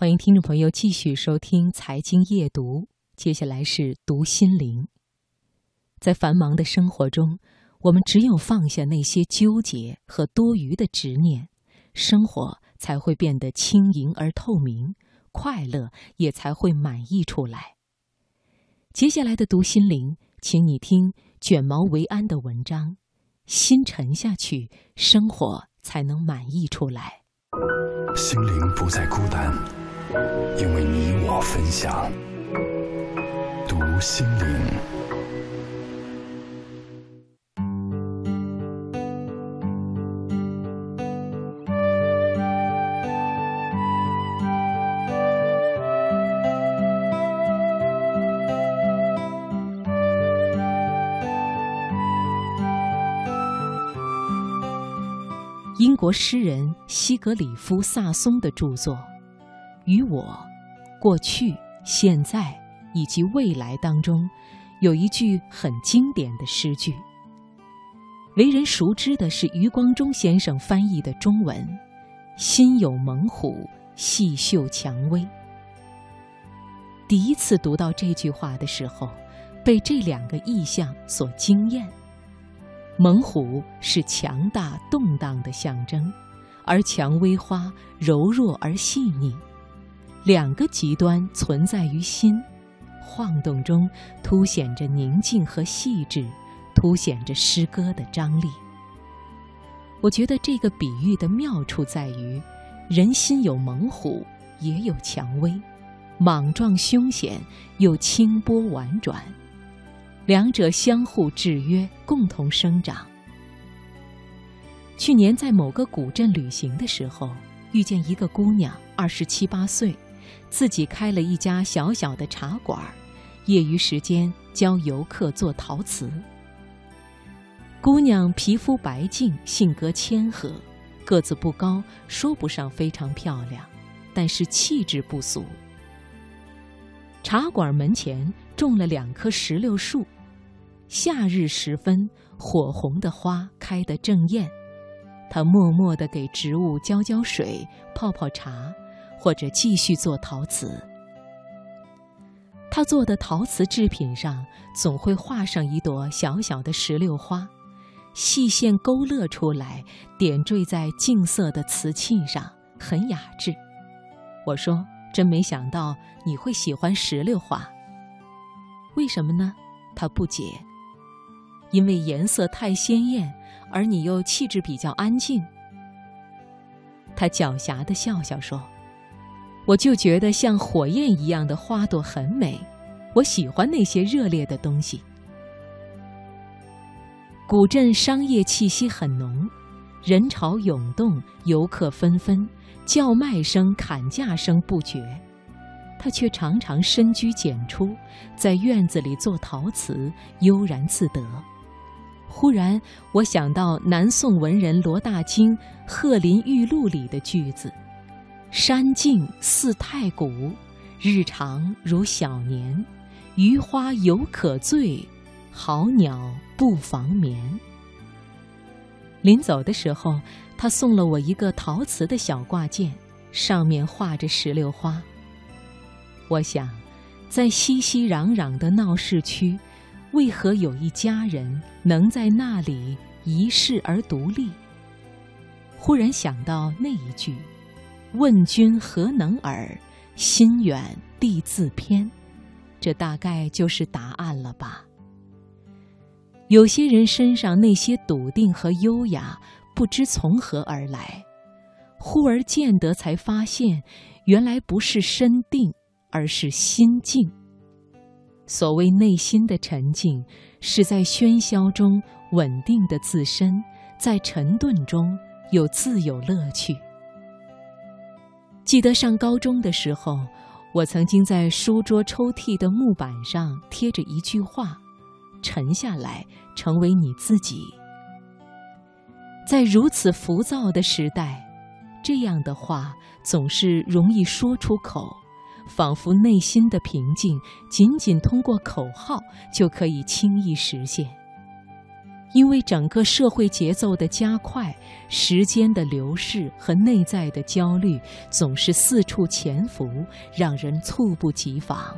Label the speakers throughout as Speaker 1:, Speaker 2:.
Speaker 1: 欢迎听众朋友继续收听《财经夜读》，接下来是读心灵。在繁忙的生活中，我们只有放下那些纠结和多余的执念，生活才会变得轻盈而透明，快乐也才会满溢出来。接下来的读心灵，请你听卷毛维安的文章：心沉下去，生活才能满溢出来。
Speaker 2: 心灵不再孤单。因为你我分享，读心灵。
Speaker 1: 英国诗人西格里夫·萨松的著作。与我，过去、现在以及未来当中，有一句很经典的诗句。为人熟知的是余光中先生翻译的中文：“心有猛虎，细嗅蔷薇。”第一次读到这句话的时候，被这两个意象所惊艳。猛虎是强大动荡的象征，而蔷薇花柔弱而细腻。两个极端存在于心，晃动中凸显着宁静和细致，凸显着诗歌的张力。我觉得这个比喻的妙处在于，人心有猛虎，也有蔷薇，莽撞凶险又清波婉转，两者相互制约，共同生长。去年在某个古镇旅行的时候，遇见一个姑娘，二十七八岁。自己开了一家小小的茶馆，业余时间教游客做陶瓷。姑娘皮肤白净，性格谦和，个子不高，说不上非常漂亮，但是气质不俗。茶馆门前种了两棵石榴树，夏日时分，火红的花开得正艳。她默默地给植物浇浇水，泡泡茶。或者继续做陶瓷，他做的陶瓷制品上总会画上一朵小小的石榴花，细线勾勒出来，点缀在净色的瓷器上，很雅致。我说：“真没想到你会喜欢石榴花，为什么呢？”他不解：“因为颜色太鲜艳，而你又气质比较安静。”他狡黠的笑笑说。我就觉得像火焰一样的花朵很美，我喜欢那些热烈的东西。古镇商业气息很浓，人潮涌动，游客纷纷，叫卖声、砍价声不绝。他却常常深居简出，在院子里做陶瓷，悠然自得。忽然，我想到南宋文人罗大经《鹤林玉露》里的句子。山静似太古，日长如小年。余花犹可醉，好鸟不妨眠。临走的时候，他送了我一个陶瓷的小挂件，上面画着石榴花。我想，在熙熙攘攘的闹市区，为何有一家人能在那里一世而独立？忽然想到那一句。问君何能尔？心远地自偏。这大概就是答案了吧。有些人身上那些笃定和优雅，不知从何而来，忽而见得，才发现，原来不是身定，而是心静。所谓内心的沉静，是在喧嚣中稳定的自身，在沉顿中又自有乐趣。记得上高中的时候，我曾经在书桌抽屉的木板上贴着一句话：“沉下来，成为你自己。”在如此浮躁的时代，这样的话总是容易说出口，仿佛内心的平静仅仅通过口号就可以轻易实现。因为整个社会节奏的加快，时间的流逝和内在的焦虑总是四处潜伏，让人猝不及防。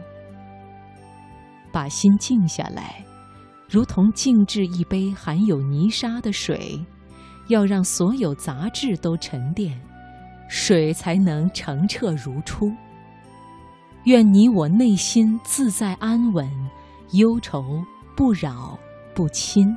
Speaker 1: 把心静下来，如同静置一杯含有泥沙的水，要让所有杂质都沉淀，水才能澄澈如初。愿你我内心自在安稳，忧愁不扰不侵。